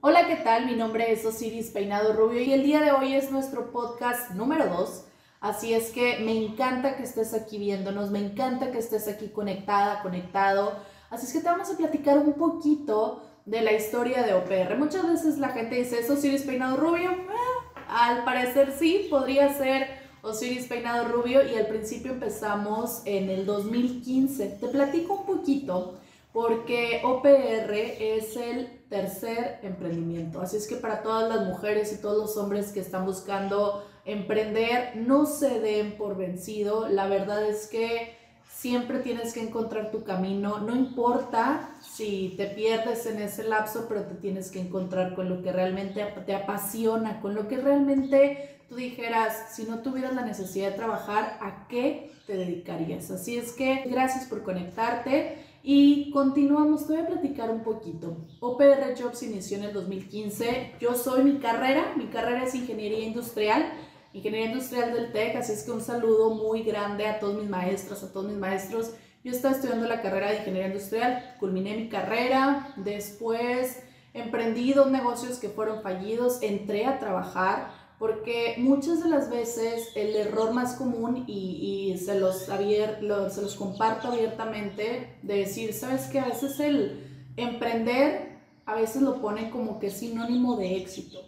Hola, ¿qué tal? Mi nombre es Osiris Peinado Rubio y el día de hoy es nuestro podcast número 2. Así es que me encanta que estés aquí viéndonos, me encanta que estés aquí conectada, conectado. Así es que te vamos a platicar un poquito de la historia de OPR. Muchas veces la gente dice, ¿es Osiris Peinado Rubio? Ah, al parecer sí, podría ser Osiris Peinado Rubio y al principio empezamos en el 2015. Te platico un poquito porque OPR es el tercer emprendimiento. Así es que para todas las mujeres y todos los hombres que están buscando emprender, no se den por vencido. La verdad es que siempre tienes que encontrar tu camino. No importa si te pierdes en ese lapso, pero te tienes que encontrar con lo que realmente te apasiona, con lo que realmente tú dijeras, si no tuvieras la necesidad de trabajar, ¿a qué te dedicarías? Así es que gracias por conectarte. Y continuamos, te voy a platicar un poquito. OPR Jobs inició en el 2015. Yo soy mi carrera, mi carrera es ingeniería industrial, ingeniería industrial del TEC, así es que un saludo muy grande a todos mis maestros, a todos mis maestros. Yo estaba estudiando la carrera de ingeniería industrial, culminé mi carrera, después emprendí dos negocios que fueron fallidos, entré a trabajar porque muchas de las veces el error más común, y, y se, los abier, se los comparto abiertamente, de decir, sabes que a veces el emprender, a veces lo ponen como que sinónimo de éxito.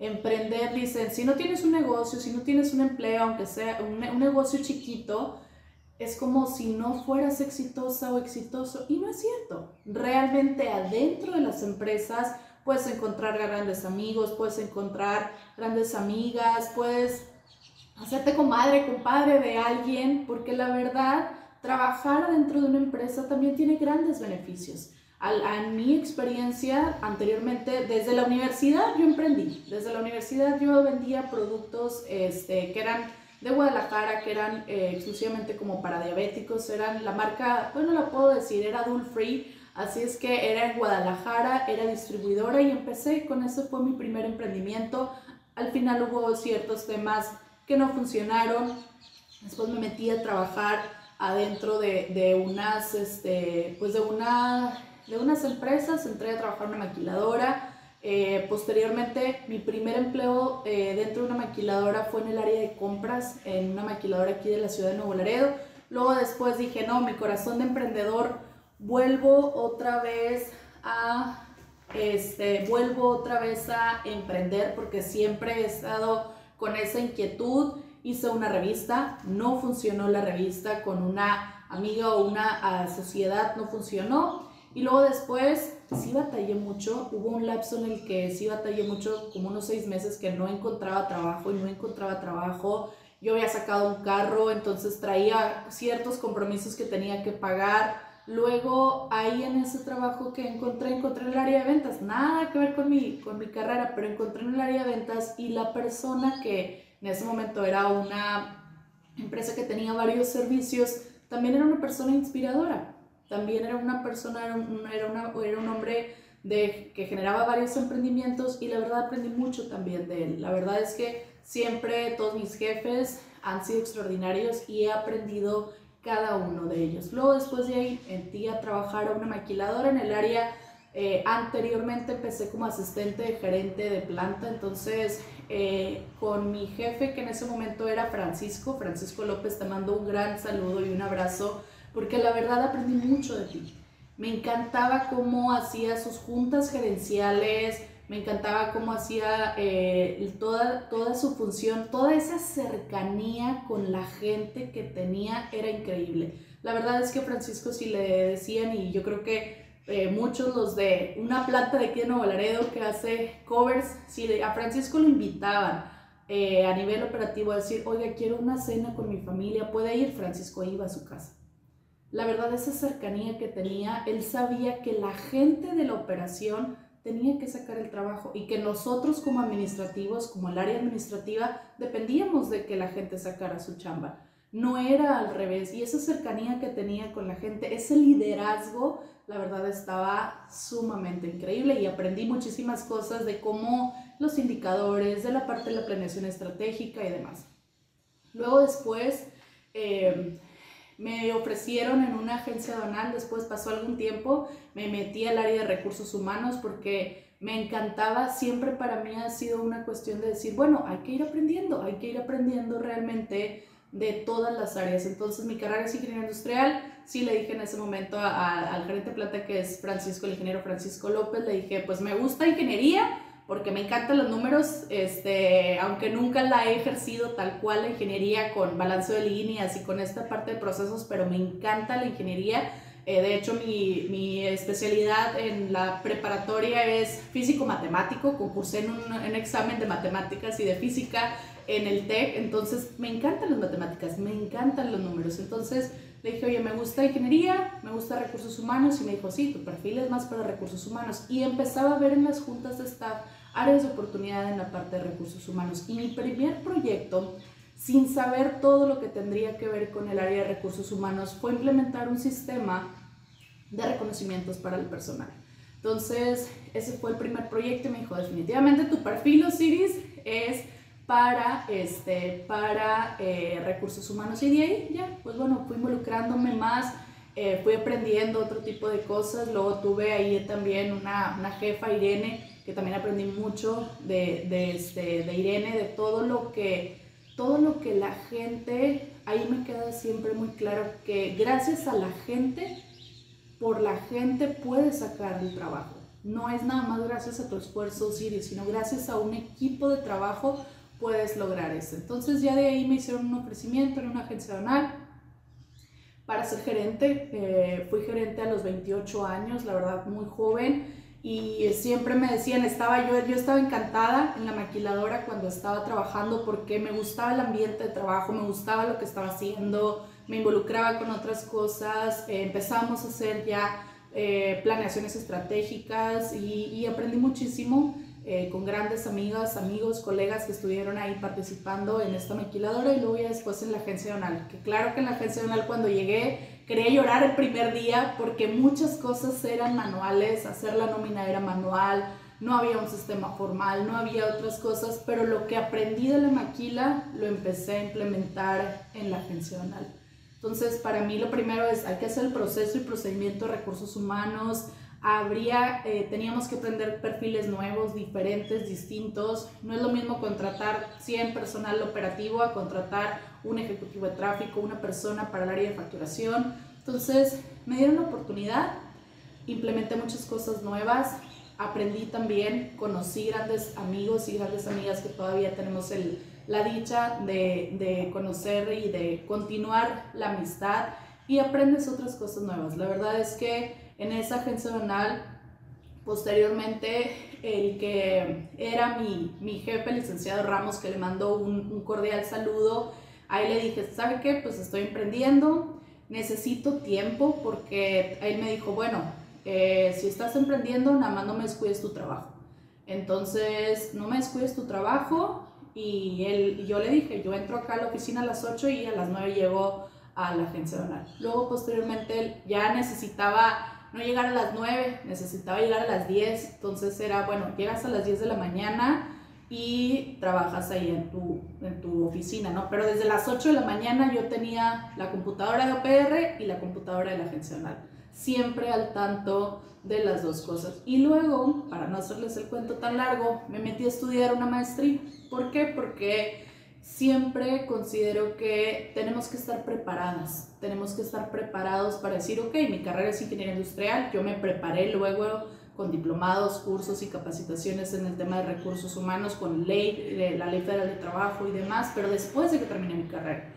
Emprender, dicen, si no tienes un negocio, si no tienes un empleo, aunque sea un, un negocio chiquito, es como si no fueras exitosa o exitoso. Y no es cierto. Realmente adentro de las empresas, puedes encontrar grandes amigos, puedes encontrar grandes amigas, puedes hacerte comadre, compadre de alguien, porque la verdad, trabajar dentro de una empresa también tiene grandes beneficios. En mi experiencia anteriormente, desde la universidad yo emprendí. Desde la universidad yo vendía productos este, que eran de Guadalajara, que eran eh, exclusivamente como para diabéticos. Eran la marca, bueno, la puedo decir, era Dul Free Así es que era en Guadalajara, era distribuidora y empecé con eso fue mi primer emprendimiento. Al final hubo ciertos temas que no funcionaron. Después me metí a trabajar adentro de, unas, este, pues de, una, de unas empresas, entré a trabajar en una maquiladora. Eh, posteriormente, mi primer empleo eh, dentro de una maquiladora fue en el área de compras, en una maquiladora aquí de la ciudad de Nuevo Laredo. Luego después dije, no, mi corazón de emprendedor vuelvo otra vez a este, vuelvo otra vez a emprender porque siempre he estado con esa inquietud. Hice una revista, no funcionó la revista con una amiga o una sociedad, no funcionó. Y luego después sí batallé mucho, hubo un lapso en el que sí batallé mucho, como unos seis meses que no encontraba trabajo y no encontraba trabajo. Yo había sacado un carro, entonces traía ciertos compromisos que tenía que pagar Luego ahí en ese trabajo que encontré, encontré el área de ventas, nada que ver con mi, con mi carrera, pero encontré en el área de ventas y la persona que en ese momento era una empresa que tenía varios servicios, también era una persona inspiradora, también era una persona, era un, una, era un hombre de, que generaba varios emprendimientos y la verdad aprendí mucho también de él. La verdad es que siempre todos mis jefes han sido extraordinarios y he aprendido cada uno de ellos. Luego después de ahí entré a trabajar a una maquiladora en el área, eh, anteriormente empecé como asistente de gerente de planta, entonces eh, con mi jefe que en ese momento era Francisco, Francisco López, te mando un gran saludo y un abrazo, porque la verdad aprendí mucho de ti. Me encantaba cómo hacía sus juntas gerenciales, me encantaba cómo hacía eh, toda, toda su función, toda esa cercanía con la gente que tenía era increíble. La verdad es que Francisco si le decían, y yo creo que eh, muchos los de una planta de aquí de Nuevo Laredo que hace covers, si a Francisco lo invitaban eh, a nivel operativo a decir, oiga, quiero una cena con mi familia, puede ir, Francisco iba a su casa. La verdad, esa cercanía que tenía, él sabía que la gente de la operación tenía que sacar el trabajo y que nosotros como administrativos, como el área administrativa, dependíamos de que la gente sacara su chamba. No era al revés. Y esa cercanía que tenía con la gente, ese liderazgo, la verdad estaba sumamente increíble y aprendí muchísimas cosas de cómo los indicadores, de la parte de la planeación estratégica y demás. Luego después... Eh, me ofrecieron en una agencia donal, después pasó algún tiempo, me metí al área de recursos humanos porque me encantaba, siempre para mí ha sido una cuestión de decir, bueno, hay que ir aprendiendo, hay que ir aprendiendo realmente de todas las áreas. Entonces mi carrera es ingeniería industrial, sí le dije en ese momento al gerente plata que es Francisco, el ingeniero Francisco López, le dije, pues me gusta ingeniería porque me encantan los números, este, aunque nunca la he ejercido tal cual la ingeniería con balance de líneas y con esta parte de procesos, pero me encanta la ingeniería. Eh, de hecho, mi, mi, especialidad en la preparatoria es físico-matemático, concursé en un, en examen de matemáticas y de física en el TEC, entonces me encantan las matemáticas, me encantan los números, entonces le dije, oye, me gusta ingeniería, me gusta recursos humanos, y me dijo, sí, tu perfil es más para recursos humanos, y empezaba a ver en las juntas de staff áreas de oportunidad en la parte de recursos humanos, y mi primer proyecto, sin saber todo lo que tendría que ver con el área de recursos humanos, fue implementar un sistema de reconocimientos para el personal. Entonces, ese fue el primer proyecto y me dijo, definitivamente tu perfil, Osiris, es para, este, para eh, recursos humanos. Y de ahí ya, pues bueno, fui involucrándome más, eh, fui aprendiendo otro tipo de cosas. Luego tuve ahí también una, una jefa, Irene, que también aprendí mucho de, de, este, de Irene, de todo lo que todo lo que la gente, ahí me queda siempre muy claro que gracias a la gente, por la gente puedes sacar el trabajo. No es nada más gracias a tu esfuerzo, Siri, sino gracias a un equipo de trabajo puedes lograr eso. Entonces ya de ahí me hicieron un ofrecimiento en una agencia donal para ser gerente. Eh, fui gerente a los 28 años, la verdad muy joven. Y siempre me decían, estaba yo, yo estaba encantada en la maquiladora cuando estaba trabajando porque me gustaba el ambiente de trabajo, me gustaba lo que estaba haciendo, me involucraba con otras cosas, eh, empezamos a hacer ya eh, planeaciones estratégicas y, y aprendí muchísimo. Eh, con grandes amigas, amigos, colegas que estuvieron ahí participando en esta maquiladora y luego ya después en la agencia donal. Que claro que en la agencia donal cuando llegué quería llorar el primer día porque muchas cosas eran manuales, hacer la nómina era manual, no había un sistema formal, no había otras cosas, pero lo que aprendí de la maquila lo empecé a implementar en la agencia. Entonces, para mí lo primero es, hay que hacer el proceso y procedimiento de recursos humanos, habría, eh, teníamos que aprender perfiles nuevos, diferentes, distintos. No es lo mismo contratar 100 personal operativo a contratar un ejecutivo de tráfico, una persona para el área de facturación. Entonces, me dieron la oportunidad, implementé muchas cosas nuevas, aprendí también, conocí grandes amigos y grandes amigas que todavía tenemos el, la dicha de, de conocer y de continuar la amistad y aprendes otras cosas nuevas. La verdad es que en esa agencia donal, posteriormente, el que era mi, mi jefe, el licenciado Ramos, que le mandó un, un cordial saludo, ahí le dije, ¿sabe qué? Pues estoy emprendiendo, necesito tiempo, porque él me dijo, bueno, eh, si estás emprendiendo, nada más no me descuides tu trabajo. Entonces, no me descuides tu trabajo. Y, él, y yo le dije, yo entro acá a la oficina a las 8 y a las 9 llego a la agencia donal. Luego, posteriormente, ya necesitaba no llegar a las 9, necesitaba llegar a las 10, entonces era, bueno, llegas a las 10 de la mañana y trabajas ahí en tu, en tu oficina, ¿no? Pero desde las 8 de la mañana yo tenía la computadora de OPR y la computadora de la agencia siempre al tanto de las dos cosas. Y luego, para no hacerles el cuento tan largo, me metí a estudiar una maestría. ¿Por qué? Porque siempre considero que tenemos que estar preparadas, tenemos que estar preparados para decir, ok, mi carrera es ingeniería industrial, yo me preparé luego con diplomados, cursos y capacitaciones en el tema de recursos humanos, con ley, la ley federal de trabajo y demás, pero después de que terminé mi carrera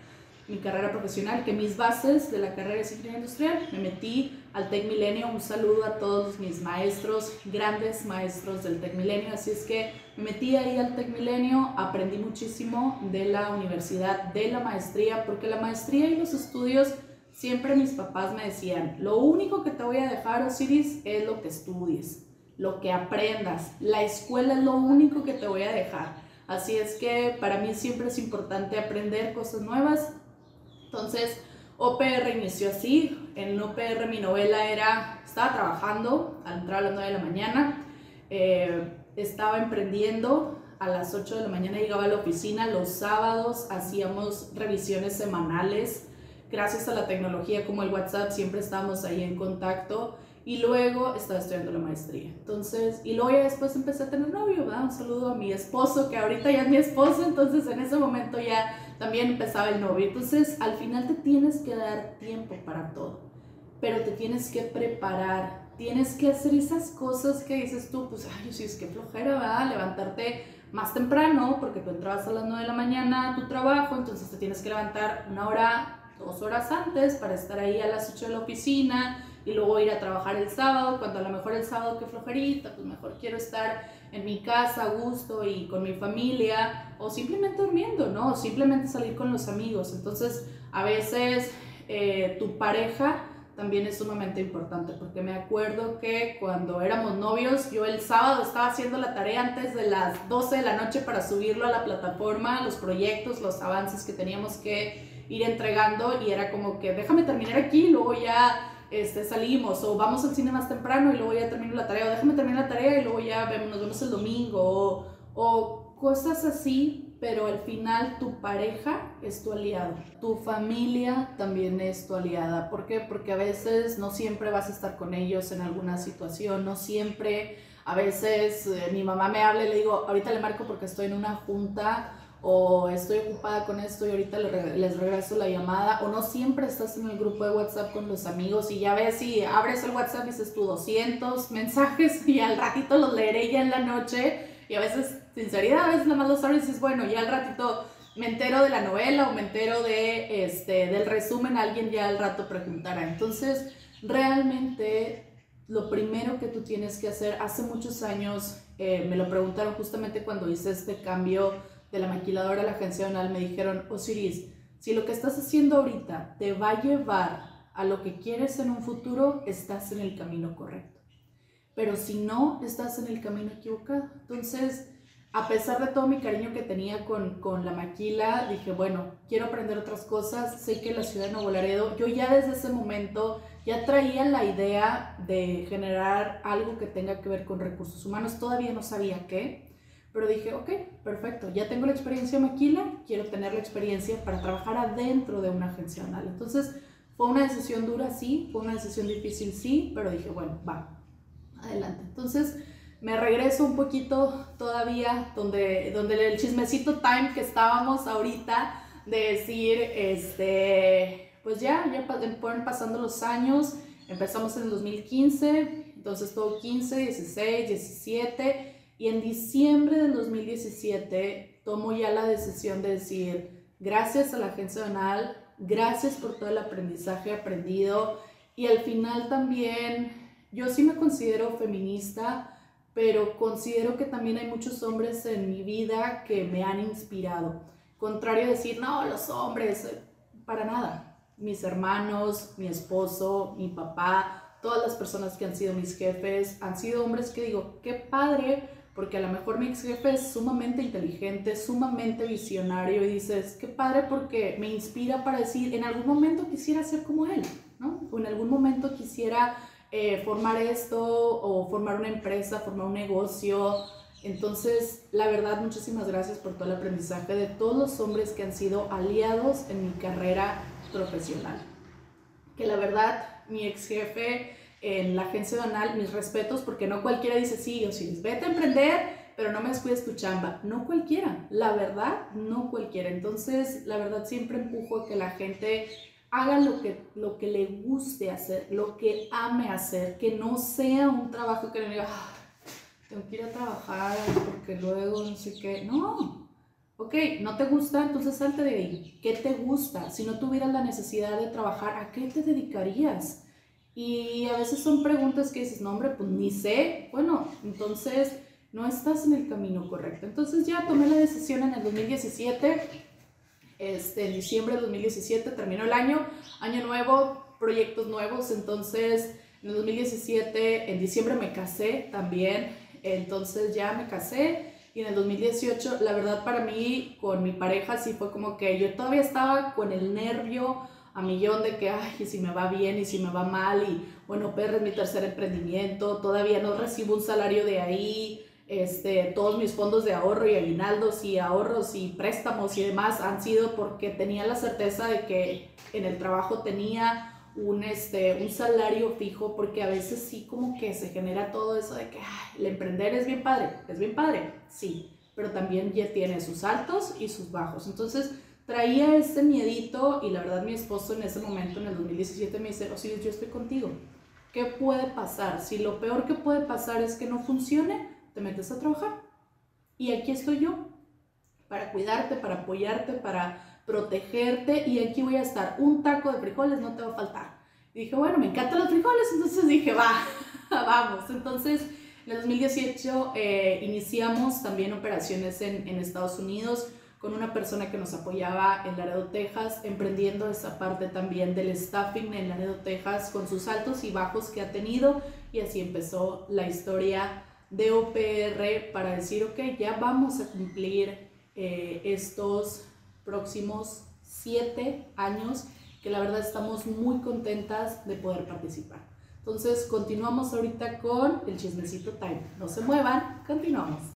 mi carrera profesional, que mis bases de la carrera de ingeniería industrial, me metí al Tec Milenio, un saludo a todos mis maestros, grandes maestros del Tec Milenio, así es que me metí ahí al Tec Milenio, aprendí muchísimo de la universidad, de la maestría, porque la maestría y los estudios, siempre mis papás me decían, lo único que te voy a dejar, Osiris, es lo que estudies, lo que aprendas, la escuela es lo único que te voy a dejar. Así es que para mí siempre es importante aprender cosas nuevas, entonces, OPR inició así. En OPR mi novela era, estaba trabajando al entrar a las 9 de la mañana, eh, estaba emprendiendo, a las 8 de la mañana llegaba a la oficina, los sábados hacíamos revisiones semanales, gracias a la tecnología como el WhatsApp siempre estábamos ahí en contacto y luego estaba estudiando la maestría. Entonces, y luego ya después empecé a tener novio, ¿verdad? Un saludo a mi esposo, que ahorita ya es mi esposo, entonces en ese momento ya también empezaba el novio. Entonces, al final te tienes que dar tiempo para todo, pero te tienes que preparar, tienes que hacer esas cosas que dices tú, pues, ay, sí, es que flojera, ¿verdad? Levantarte más temprano, porque tú entrabas a las 9 de la mañana a tu trabajo, entonces te tienes que levantar una hora, dos horas antes para estar ahí a las 8 de la oficina y luego ir a trabajar el sábado, cuando a lo mejor el sábado que flojerita, pues mejor quiero estar en mi casa a gusto y con mi familia, o simplemente durmiendo, ¿no? O simplemente salir con los amigos. Entonces, a veces eh, tu pareja también es sumamente importante, porque me acuerdo que cuando éramos novios, yo el sábado estaba haciendo la tarea antes de las 12 de la noche para subirlo a la plataforma, los proyectos, los avances que teníamos que ir entregando, y era como que déjame terminar aquí, luego ya este, salimos o vamos al cine más temprano y luego ya termino la tarea o déjame terminar la tarea y luego ya vemos, nos vemos el domingo o, o cosas así, pero al final tu pareja es tu aliado, tu familia también es tu aliada. ¿Por qué? Porque a veces no siempre vas a estar con ellos en alguna situación, no siempre, a veces eh, mi mamá me habla y le digo, ahorita le marco porque estoy en una junta o estoy ocupada con esto y ahorita les regreso la llamada, o no siempre estás en el grupo de WhatsApp con los amigos y ya ves si abres el WhatsApp y dices tú 200 mensajes y al ratito los leeré ya en la noche y a veces, sinceridad, a veces nada más los abres y dices, bueno, ya al ratito me entero de la novela o me entero de, este, del resumen, alguien ya al rato preguntará. Entonces, realmente lo primero que tú tienes que hacer, hace muchos años eh, me lo preguntaron justamente cuando hice este cambio de la maquiladora a la agencia donal me dijeron, Osiris, si lo que estás haciendo ahorita te va a llevar a lo que quieres en un futuro, estás en el camino correcto. Pero si no, estás en el camino equivocado. Entonces, a pesar de todo mi cariño que tenía con, con, la maquila, dije, bueno, quiero aprender otras cosas. Sé que la ciudad de Nuevo Laredo, yo ya desde ese momento ya traía la idea de generar algo que tenga que ver con recursos humanos. Todavía no sabía qué, pero dije, ok, perfecto, ya tengo la experiencia maquila, quiero tener la experiencia para trabajar adentro de una agencia anal. Entonces, fue una decisión dura, sí, fue una decisión difícil, sí, pero dije, bueno, va, adelante. Entonces, me regreso un poquito todavía donde, donde el chismecito time que estábamos ahorita, de decir, este, pues ya, ya fueron pasando los años, empezamos en el 2015, entonces todo 15, 16, 17 y en diciembre del 2017 tomo ya la decisión de decir, gracias a la agencia donal, gracias por todo el aprendizaje aprendido y al final también yo sí me considero feminista, pero considero que también hay muchos hombres en mi vida que me han inspirado. Contrario a decir, no, los hombres, para nada. Mis hermanos, mi esposo, mi papá, todas las personas que han sido mis jefes, han sido hombres que digo, qué padre porque a lo mejor mi ex jefe es sumamente inteligente, sumamente visionario y dices, qué padre porque me inspira para decir, en algún momento quisiera ser como él, ¿no? O en algún momento quisiera eh, formar esto o formar una empresa, formar un negocio. Entonces, la verdad, muchísimas gracias por todo el aprendizaje de todos los hombres que han sido aliados en mi carrera profesional. Que la verdad, mi ex jefe en la agencia donal, mis respetos, porque no cualquiera dice, sí, o sí, vete a emprender, pero no me descuides tu chamba. No cualquiera, la verdad, no cualquiera. Entonces, la verdad, siempre empujo a que la gente haga lo que, lo que le guste hacer, lo que ame hacer, que no sea un trabajo que le diga, ah, tengo que ir a trabajar porque luego no sé qué. No, ok, no te gusta, entonces salte de ahí. ¿Qué te gusta? Si no tuvieras la necesidad de trabajar, ¿a qué te dedicarías? Y a veces son preguntas que dices, no hombre, pues ni sé. Bueno, entonces no estás en el camino correcto. Entonces ya tomé la decisión en el 2017, este, en diciembre de 2017 terminó el año, año nuevo, proyectos nuevos. Entonces en el 2017, en diciembre me casé también. Entonces ya me casé. Y en el 2018, la verdad para mí, con mi pareja, sí fue como que yo todavía estaba con el nervio a millón de que, ay, y si me va bien y si me va mal, y bueno, es mi tercer emprendimiento, todavía no recibo un salario de ahí, este, todos mis fondos de ahorro y aguinaldos y ahorros y préstamos y demás han sido porque tenía la certeza de que en el trabajo tenía un, este, un salario fijo, porque a veces sí como que se genera todo eso de que el emprender es bien padre, es bien padre, sí, pero también ya tiene sus altos y sus bajos. Entonces traía ese miedito y la verdad mi esposo en ese momento, en el 2017, me dice, Osiris, yo estoy contigo. ¿Qué puede pasar? Si lo peor que puede pasar es que no funcione, te metes a trabajar. Y aquí estoy yo, para cuidarte, para apoyarte, para protegerte y aquí voy a estar. Un taco de frijoles no te va a faltar. Y dije, bueno, me encantan los frijoles, entonces dije, va, vamos. Entonces, en el 2018 eh, iniciamos también operaciones en, en Estados Unidos con una persona que nos apoyaba en Laredo, Texas, emprendiendo esa parte también del staffing en Laredo, Texas, con sus altos y bajos que ha tenido. Y así empezó la historia de OPR para decir, ok, ya vamos a cumplir eh, estos próximos siete años, que la verdad estamos muy contentas de poder participar. Entonces, continuamos ahorita con el chismecito time. No se muevan, continuamos.